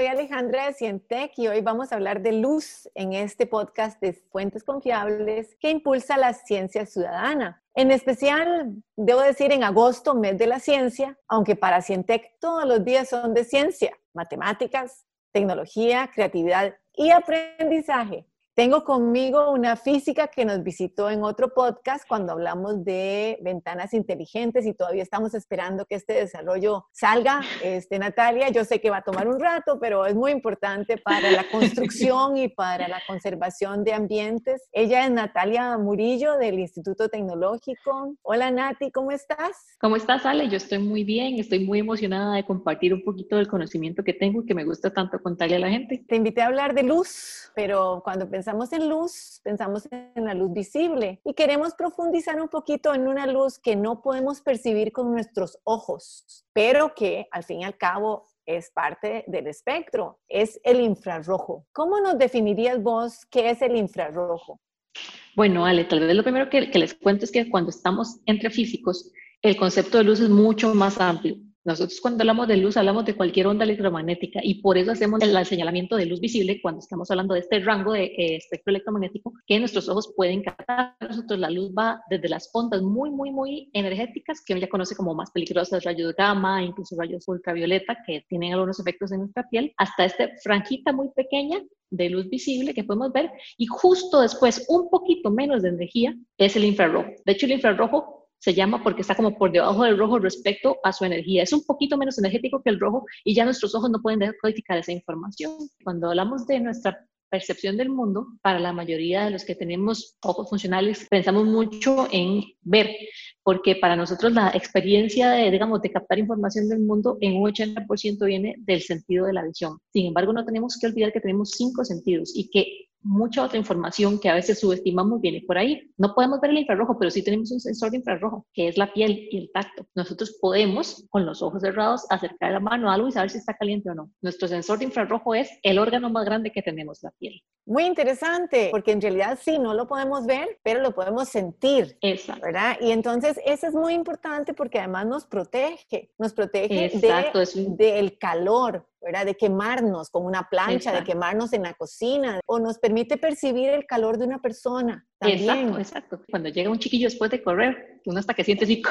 Soy Alejandra de Cientec y hoy vamos a hablar de luz en este podcast de Fuentes Confiables que impulsa la ciencia ciudadana. En especial, debo decir, en agosto, mes de la ciencia, aunque para Cientec todos los días son de ciencia, matemáticas, tecnología, creatividad y aprendizaje. Tengo conmigo una física que nos visitó en otro podcast cuando hablamos de ventanas inteligentes y todavía estamos esperando que este desarrollo salga. Este, Natalia, yo sé que va a tomar un rato, pero es muy importante para la construcción y para la conservación de ambientes. Ella es Natalia Murillo del Instituto Tecnológico. Hola Nati, ¿cómo estás? ¿Cómo estás, Ale? Yo estoy muy bien, estoy muy emocionada de compartir un poquito del conocimiento que tengo y que me gusta tanto contarle a la gente. Te invité a hablar de luz, pero cuando pensamos pensamos en luz, pensamos en la luz visible y queremos profundizar un poquito en una luz que no podemos percibir con nuestros ojos, pero que al fin y al cabo es parte del espectro, es el infrarrojo. ¿Cómo nos definirías vos qué es el infrarrojo? Bueno, Ale, tal vez lo primero que, que les cuento es que cuando estamos entre físicos, el concepto de luz es mucho más amplio. Nosotros cuando hablamos de luz hablamos de cualquier onda electromagnética y por eso hacemos el señalamiento de luz visible cuando estamos hablando de este rango de eh, espectro electromagnético que nuestros ojos pueden captar. Nosotros la luz va desde las ondas muy, muy, muy energéticas que ya conoce como más peligrosas, rayos gamma, incluso rayos ultravioleta que tienen algunos efectos en nuestra piel, hasta esta franjita muy pequeña de luz visible que podemos ver y justo después un poquito menos de energía es el infrarrojo. De hecho, el infrarrojo se llama porque está como por debajo del rojo respecto a su energía. Es un poquito menos energético que el rojo y ya nuestros ojos no pueden decodificar esa información. Cuando hablamos de nuestra percepción del mundo, para la mayoría de los que tenemos ojos funcionales, pensamos mucho en ver, porque para nosotros la experiencia de, digamos, de captar información del mundo en un 80% viene del sentido de la visión. Sin embargo, no tenemos que olvidar que tenemos cinco sentidos y que mucha otra información que a veces subestimamos viene por ahí. No podemos ver el infrarrojo, pero sí tenemos un sensor de infrarrojo, que es la piel y el tacto. Nosotros podemos, con los ojos cerrados, acercar la mano a algo y saber si está caliente o no. Nuestro sensor de infrarrojo es el órgano más grande que tenemos, la piel. Muy interesante, porque en realidad sí, no lo podemos ver, pero lo podemos sentir. Exacto. ¿Verdad? Y entonces eso es muy importante porque además nos protege, nos protege del calor, ¿verdad? De quemarnos con una plancha, de quemarnos en la cocina, o nos permite percibir el calor de una persona. También. Exacto, exacto. Cuando llega un chiquillo después de correr, uno hasta que siente así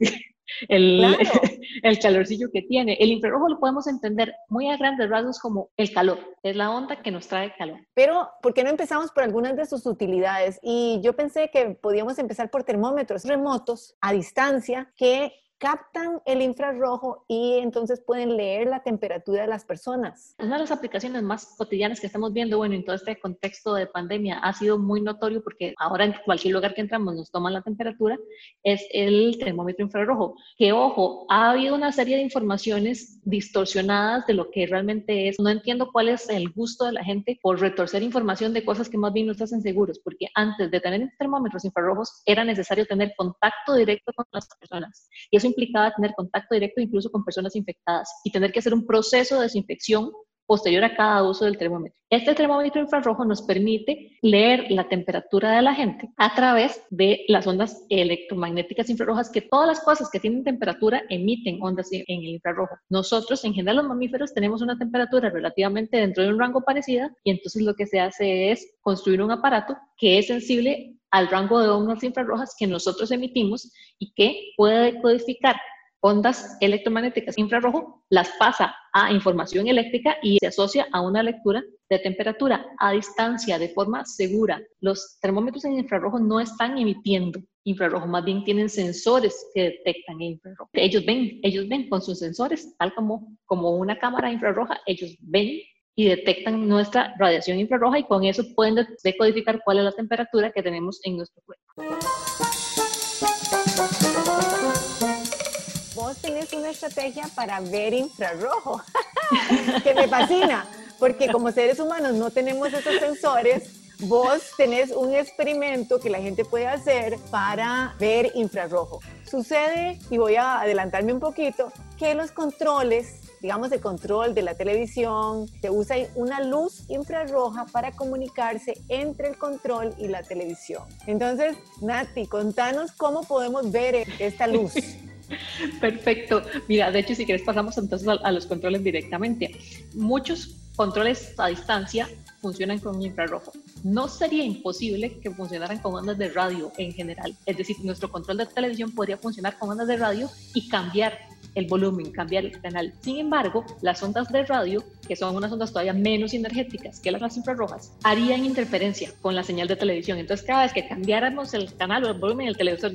el, el calorcillo que tiene. El infrarrojo lo podemos entender muy a grandes rasgos como el calor, es la onda que nos trae calor. Pero, ¿por qué no empezamos por algunas de sus utilidades? Y yo pensé que podíamos empezar por termómetros remotos a distancia que captan el infrarrojo y entonces pueden leer la temperatura de las personas. Una de las aplicaciones más cotidianas que estamos viendo, bueno, en todo este contexto de pandemia ha sido muy notorio porque ahora en cualquier lugar que entramos nos toman la temperatura, es el termómetro infrarrojo. Que ojo, ha habido una serie de informaciones distorsionadas de lo que realmente es. No entiendo cuál es el gusto de la gente por retorcer información de cosas que más bien nos hacen seguros, porque antes de tener termómetros infrarrojos era necesario tener contacto directo con las personas. Y eso implicaba tener contacto directo incluso con personas infectadas y tener que hacer un proceso de desinfección posterior a cada uso del termómetro. Este termómetro infrarrojo nos permite leer la temperatura de la gente a través de las ondas electromagnéticas infrarrojas que todas las cosas que tienen temperatura emiten ondas en el infrarrojo. Nosotros, en general los mamíferos, tenemos una temperatura relativamente dentro de un rango parecida y entonces lo que se hace es construir un aparato que es sensible al rango de ondas infrarrojas que nosotros emitimos y que puede codificar ondas electromagnéticas infrarrojo, las pasa a información eléctrica y se asocia a una lectura de temperatura a distancia de forma segura. Los termómetros en infrarrojo no están emitiendo infrarrojo, más bien tienen sensores que detectan infrarrojo. Ellos ven, ellos ven con sus sensores, tal como, como una cámara infrarroja, ellos ven y detectan nuestra radiación infrarroja y con eso pueden decodificar cuál es la temperatura que tenemos en nuestro cuerpo. Vos tenés una estrategia para ver infrarrojo, que me fascina, porque como seres humanos no tenemos esos sensores, vos tenés un experimento que la gente puede hacer para ver infrarrojo. Sucede, y voy a adelantarme un poquito, que los controles digamos, el control de la televisión, se usa una luz infrarroja para comunicarse entre el control y la televisión. Entonces, Nati, contanos cómo podemos ver esta luz. Perfecto. Mira, de hecho, si quieres pasamos entonces a, los controles directamente. Muchos controles a distancia funcionan con infrarrojo. No sería imposible que funcionaran con ondas de radio en general. Es decir, nuestro control de televisión podría funcionar con ondas de radio y cambiar el volumen, cambiar el canal. Sin embargo, las ondas de radio, que son unas ondas todavía menos energéticas que las infrarrojas, harían interferencia con la señal de televisión. Entonces, cada vez que cambiáramos el canal o el volumen del televisor,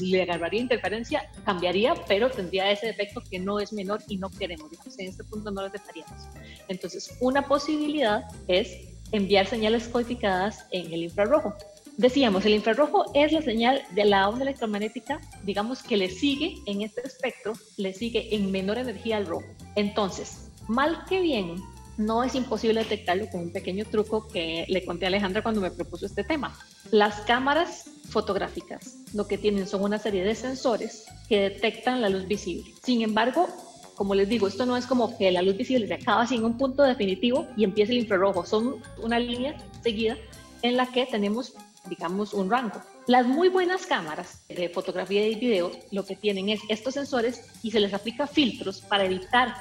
le agarraría interferencia, cambiaría, pero tendría ese efecto que no es menor y no queremos. Digamos, en este punto no lo dejaríamos. Entonces, una posibilidad es enviar señales codificadas en el infrarrojo. Decíamos, el infrarrojo es la señal de la onda electromagnética, digamos que le sigue en este espectro, le sigue en menor energía al rojo. Entonces, mal que bien, no es imposible detectarlo con un pequeño truco que le conté a Alejandra cuando me propuso este tema. Las cámaras fotográficas lo que tienen son una serie de sensores que detectan la luz visible. Sin embargo, como les digo, esto no es como que la luz visible se acaba sin un punto definitivo y empieza el infrarrojo. Son una línea seguida en la que tenemos digamos, un rango. Las muy buenas cámaras de fotografía y video lo que tienen es estos sensores y se les aplica filtros para evitar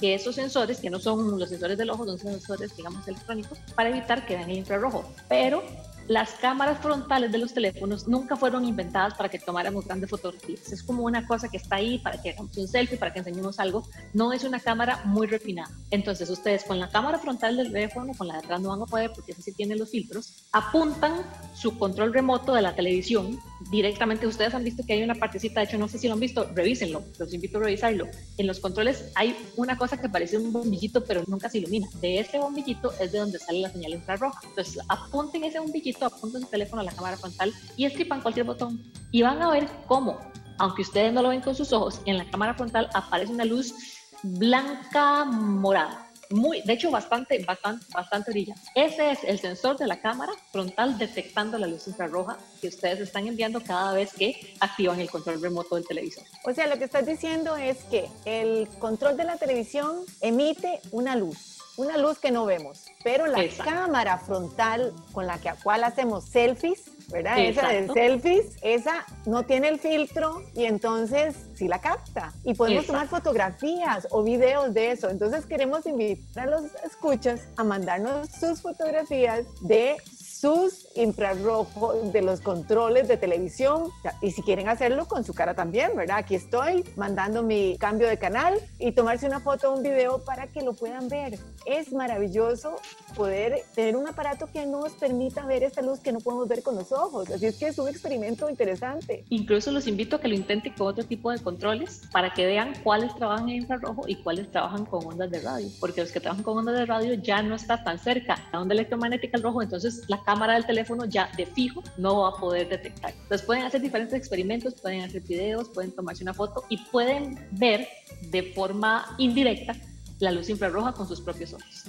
que esos sensores, que no son los sensores del ojo, son sensores, digamos, electrónicos, para evitar que vean el infrarrojo. Pero las cámaras frontales de los teléfonos nunca fueron inventadas para que tomáramos grandes fotografías. Es como una cosa que está ahí para que hagamos un selfie, para que enseñemos algo. No es una cámara muy refinada. Entonces, ustedes con la cámara frontal del teléfono, con la de atrás no van a poder porque así tienen los filtros, apuntan su control remoto de la televisión directamente. Ustedes han visto que hay una partecita, de hecho, no sé si lo han visto, revísenlo, los invito a revisarlo. En los controles hay una cosa que parece un bombillito, pero nunca se ilumina. De ese bombillito es de donde sale la señal infrarroja. Entonces, apunten ese bombillito apuntan su teléfono a la cámara frontal y estripan cualquier botón y van a ver cómo, aunque ustedes no lo ven con sus ojos, en la cámara frontal aparece una luz blanca morada. Muy, de hecho, bastante, bastante, bastante brillante. Ese es el sensor de la cámara frontal detectando la luz infrarroja que ustedes están enviando cada vez que activan el control remoto del televisor. O sea, lo que estás diciendo es que el control de la televisión emite una luz una luz que no vemos, pero la cámara frontal con la que, a cual hacemos selfies, ¿verdad? Esa de selfies, esa no tiene el filtro y entonces sí la capta. Y podemos tomar fotografías o videos de eso. Entonces queremos invitar a los escuchas a mandarnos sus fotografías de sus infrarrojos de los controles de televisión y si quieren hacerlo con su cara también, ¿verdad? Aquí estoy mandando mi cambio de canal y tomarse una foto o un video para que lo puedan ver. Es maravilloso poder tener un aparato que nos permita ver esta luz que no podemos ver con los ojos. Así es que es un experimento interesante. Incluso los invito a que lo intenten con otro tipo de controles para que vean cuáles trabajan en infrarrojo y cuáles trabajan con ondas de radio, porque los que trabajan con ondas de radio ya no está tan cerca la onda electromagnética al rojo, entonces la cámara del teléfono ya de fijo no va a poder detectar. Entonces pueden hacer diferentes experimentos, pueden hacer videos, pueden tomarse una foto y pueden ver de forma indirecta la luz infrarroja con sus propios ojos.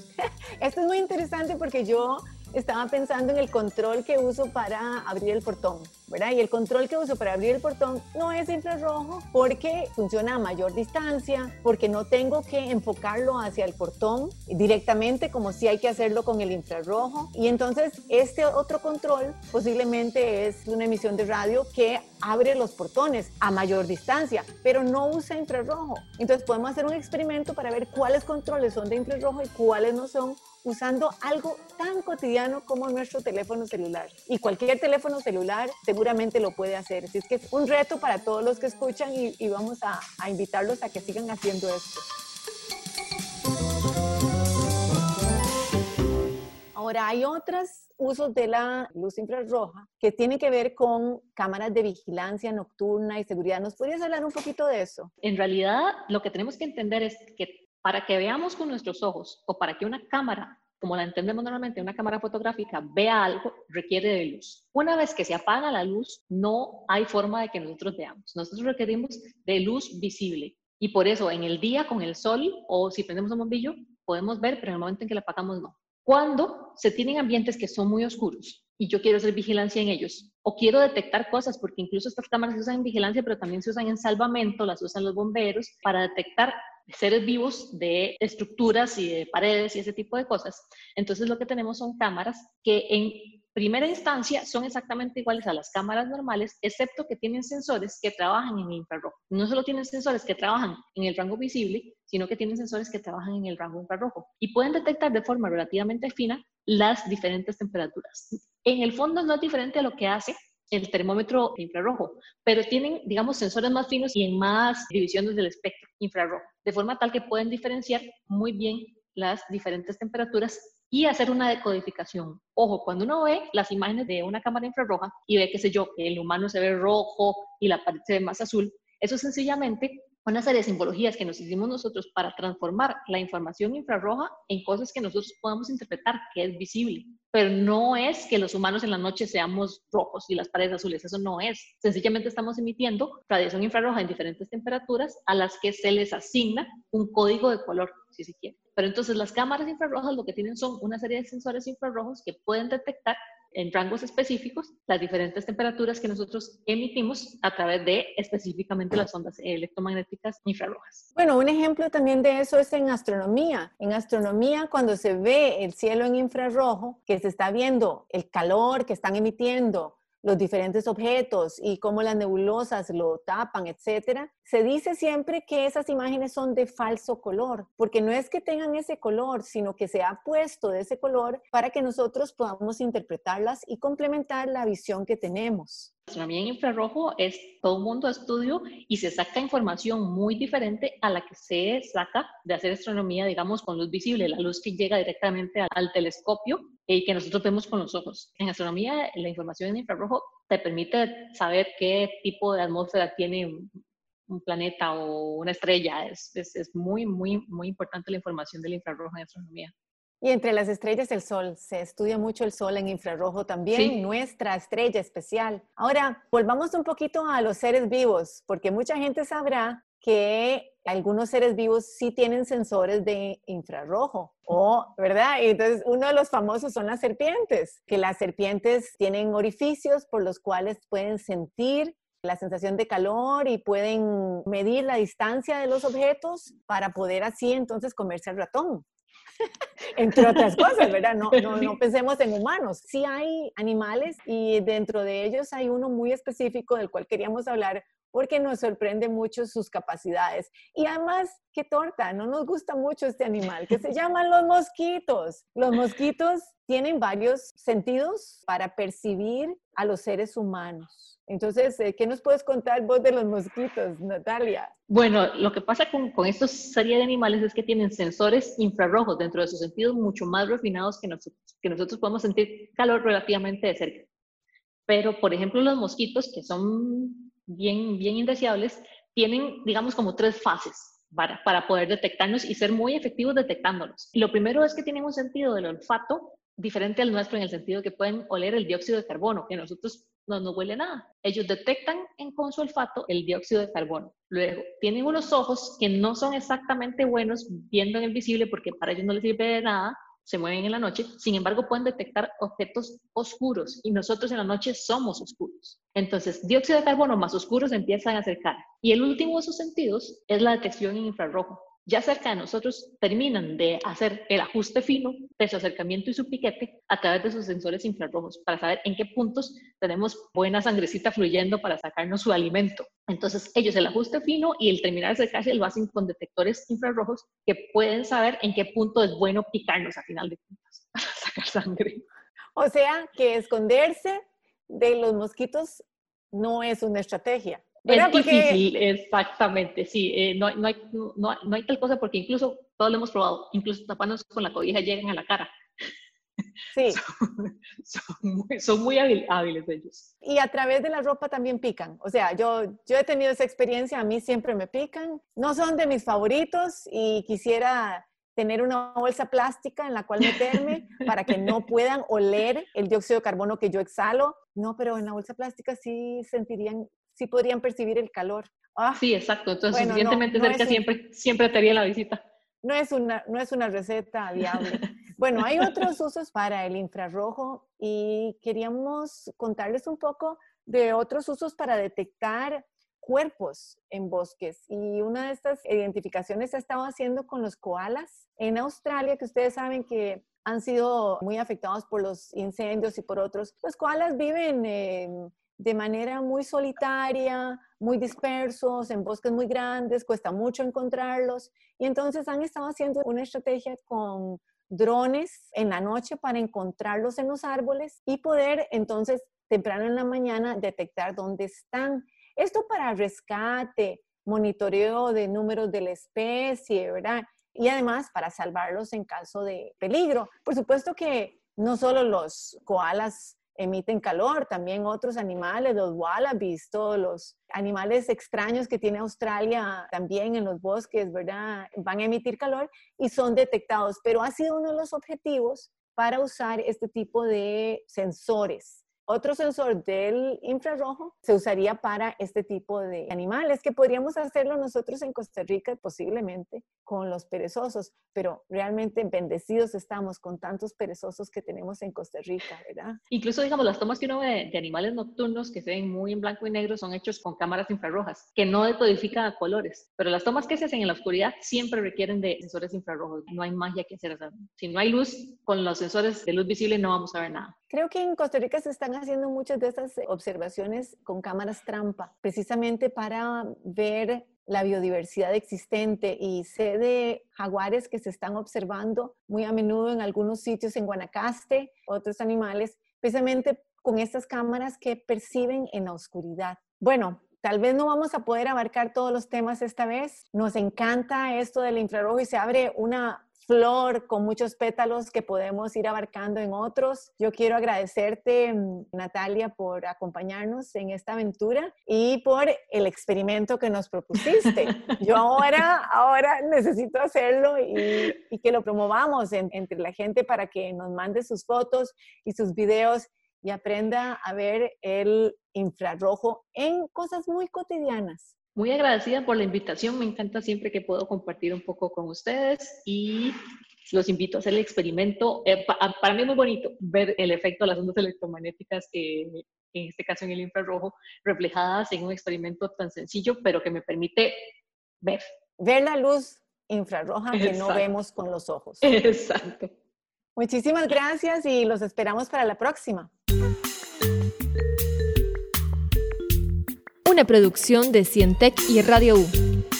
Esto es muy interesante porque yo estaba pensando en el control que uso para abrir el portón, ¿verdad? Y el control que uso para abrir el portón no es infrarrojo porque funciona a mayor distancia, porque no tengo que enfocarlo hacia el portón directamente como si hay que hacerlo con el infrarrojo. Y entonces este otro control posiblemente es una emisión de radio que abre los portones a mayor distancia, pero no usa infrarrojo. Entonces podemos hacer un experimento para ver cuáles controles son de infrarrojo y cuáles no son usando algo tan cotidiano como nuestro teléfono celular. Y cualquier teléfono celular seguramente lo puede hacer. Así es que es un reto para todos los que escuchan y, vamos a, a invitarlos a que sigan haciendo esto. Ahora, hay otros usos de la luz infrarroja que tienen que ver con cámaras de vigilancia nocturna y seguridad. ¿Nos podrías hablar un poquito de eso? En realidad, lo que tenemos que entender es que para que veamos con nuestros ojos o para que una cámara, como la entendemos normalmente, una cámara fotográfica, vea algo, requiere de luz. Una vez que se apaga la luz, no hay forma de que nosotros veamos. Nosotros requerimos de luz visible. Y por eso en el día con el sol o si prendemos un bombillo, podemos ver, pero en el momento en que la apagamos no. cuando se tienen ambientes que son muy oscuros y yo quiero hacer vigilancia en ellos, o quiero detectar cosas, porque incluso estas cámaras se usan en vigilancia, pero también se usan en salvamento, las usan los bomberos, para detectar seres vivos de estructuras y de paredes y ese tipo de cosas. Entonces lo que tenemos son cámaras que en primera instancia son exactamente iguales a las cámaras normales, excepto que tienen sensores que trabajan en infrarrojo. No solo tienen sensores que trabajan en el rango visible, sino que tienen sensores que trabajan en el rango infrarrojo y pueden detectar de forma relativamente fina las diferentes temperaturas. En el fondo no es diferente a lo que hace el termómetro infrarrojo, pero tienen, digamos, sensores más finos y en más divisiones del espectro infrarrojo, de forma tal que pueden diferenciar muy bien las diferentes temperaturas y hacer una decodificación. Ojo, cuando uno ve las imágenes de una cámara infrarroja y ve, qué sé yo, que el humano se ve rojo y la pared se ve más azul, eso sencillamente una serie de simbologías que nos hicimos nosotros para transformar la información infrarroja en cosas que nosotros podamos interpretar, que es visible. Pero no es que los humanos en la noche seamos rojos y las paredes azules, eso no es. Sencillamente estamos emitiendo radiación infrarroja en diferentes temperaturas a las que se les asigna un código de color, si se quiere. Pero entonces las cámaras infrarrojas lo que tienen son una serie de sensores infrarrojos que pueden detectar en rangos específicos las diferentes temperaturas que nosotros emitimos a través de específicamente las ondas electromagnéticas infrarrojas. Bueno, un ejemplo también de eso es en astronomía. En astronomía, cuando se ve el cielo en infrarrojo, que se está viendo el calor que están emitiendo los diferentes objetos y cómo las nebulosas lo tapan, etcétera, se dice siempre que esas imágenes son de falso color, porque no es que tengan ese color, sino que se ha puesto de ese color para que nosotros podamos interpretarlas y complementar la visión que tenemos. La astronomía en infrarrojo es todo un mundo de estudio y se saca información muy diferente a la que se saca de hacer astronomía, digamos, con luz visible, la luz que llega directamente al, telescopio y que nosotros vemos con los ojos. En astronomía, la información en infrarrojo te permite saber qué tipo de atmósfera tiene un planeta o una estrella. Es, es, es, muy, muy, muy importante la información del infrarrojo en astronomía. Y entre las estrellas el Sol, se estudia mucho el Sol en infrarrojo también, nuestra estrella especial. Ahora, volvamos un poquito a los seres vivos, porque mucha gente sabrá que algunos seres vivos sí tienen sensores de infrarrojo, o, ¿verdad? Y entonces, uno de los famosos son las serpientes, que las serpientes tienen orificios por los cuales pueden sentir la sensación de calor y pueden medir la distancia de los objetos para poder así entonces comerse al ratón. entre otras cosas, ¿verdad? No, no, no, pensemos en humanos. Sí hay animales y dentro de ellos hay uno muy específico del cual queríamos hablar porque nos sorprende mucho sus capacidades. Y además, qué torta, no nos gusta mucho este animal, que se llaman los mosquitos. Los mosquitos tienen varios sentidos para percibir a los seres humanos. Entonces, eh, ¿qué nos puedes contar vos de los mosquitos, Natalia? Bueno, lo que pasa con, con estos serie de animales es que tienen sensores infrarrojos dentro de sus sentidos mucho más refinados que nosotros, que nosotros podemos sentir calor relativamente de cerca. Pero, por ejemplo, los mosquitos, que son bien, bien indeseables, tienen, digamos, como tres fases para, para poder detectarnos y ser muy efectivos detectándolos. lo primero es que tienen un sentido del olfato diferente al nuestro en el sentido que pueden oler el dióxido de carbono, que nosotros no nos huele nada. Ellos detectan en, con su olfato el dióxido de carbono. Luego, tienen unos ojos que no son exactamente buenos viendo en el visible porque para ellos no les sirve de nada, se mueven en la noche, sin embargo pueden detectar objetos oscuros y nosotros en la noche somos oscuros. Entonces, dióxido de carbono más oscuros empiezan a acercar. Y el último de sus sentidos es la detección en infrarrojo ya cerca de nosotros terminan de hacer el ajuste fino de su acercamiento y su piquete a través de sus sensores infrarrojos para saber en qué puntos tenemos buena sangrecita fluyendo para sacarnos su alimento. Entonces ellos el ajuste fino y el terminar de acercarse lo hacen con detectores infrarrojos que pueden saber en qué punto es bueno picarnos a final de cuentas para sacar sangre. O sea que esconderse de los mosquitos no es una estrategia. Es difícil, exactamente, sí. Eh, no, no, hay, no, no, hay tal cosa porque incluso, todos lo hemos probado, incluso taparnos con la cobija llegan a la cara. Sí. son, muy, hábiles ellos. Y a través de la ropa también pican. O sea, yo, yo he tenido esa experiencia, a mí siempre me pican. No son de mis favoritos y quisiera tener una bolsa plástica en la cual meterme para que no puedan oler el dióxido de carbono que yo exhalo. No, pero en la bolsa plástica sí sentirían sí podrían percibir el calor. Ah, sí, exacto. Entonces, suficientemente cerca siempre, siempre te haría la visita. No es, una, no es una receta viable. Bueno, hay otros usos para el infrarrojo y queríamos contarles un poco de otros usos para detectar cuerpos en bosques. Y una de estas identificaciones se ha estado haciendo con los koalas en Australia, que ustedes saben que han sido muy afectados por los incendios y por otros. Los koalas viven de manera muy solitaria, muy dispersos, en bosques muy grandes, cuesta mucho encontrarlos. Y entonces han estado haciendo una estrategia con drones en la noche para encontrarlos en los árboles y poder entonces temprano en la mañana detectar dónde están. Esto para rescate, monitoreo de números de la especie, ¿verdad? Y además para salvarlos en caso de peligro. Por supuesto que no solo los koalas emiten calor, también otros animales, los wallabies, todos los animales extraños que tiene Australia también en los bosques, ¿verdad? Van a emitir calor y son detectados, pero ha sido uno de los objetivos para usar este tipo de sensores otro sensor del infrarrojo se usaría para este tipo de animales, que podríamos hacerlo nosotros en Costa Rica posiblemente con los perezosos, pero realmente bendecidos estamos con tantos perezosos que tenemos en Costa Rica, ¿verdad? Incluso, digamos, las tomas que uno ve de animales nocturnos que se ven muy en blanco y negro son hechos con cámaras infrarrojas, que no decodifican colores, pero las tomas que se hacen en la oscuridad siempre requieren de sensores infrarrojos, no hay magia que hacer. si no hay luz, con los sensores de luz visible no vamos a ver nada. Creo que en Costa Rica se están haciendo muchas de estas observaciones con cámaras trampa, precisamente para ver la biodiversidad existente y sé de jaguares que se están observando muy a menudo en algunos sitios en Guanacaste, otros animales, precisamente con estas cámaras que perciben en la oscuridad. Bueno, tal vez no vamos a poder abarcar todos los temas esta vez. Nos encanta esto del infrarrojo y se abre una flor con muchos pétalos que podemos ir abarcando en otros. Yo quiero agradecerte, mm, Natalia, por acompañarnos en esta aventura y por el experimento que nos propusiste. Yo ahora, ahora necesito hacerlo y, que lo promovamos entre la gente para que nos mande sus fotos y sus videos y aprenda a ver el infrarrojo en cosas muy cotidianas. Muy agradecida por la invitación, me encanta siempre que puedo compartir un poco con ustedes y los invito a hacer el experimento. Eh, para mí es muy bonito ver el efecto de las ondas electromagnéticas, en este caso en el infrarrojo, reflejadas en un experimento tan sencillo, pero que me permite ver. Ver la luz infrarroja que no vemos con los ojos. Exacto. Muchísimas gracias y los esperamos para la próxima. una producción de Cientec y Radio U.